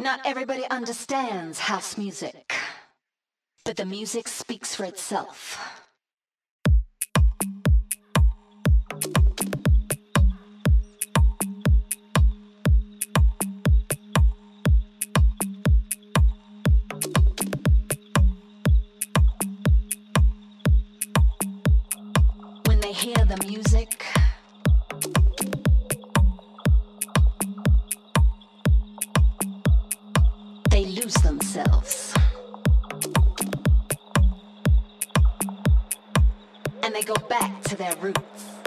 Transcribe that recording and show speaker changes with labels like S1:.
S1: Not everybody understands house music, but the music speaks for itself. When they hear the music, to their roots.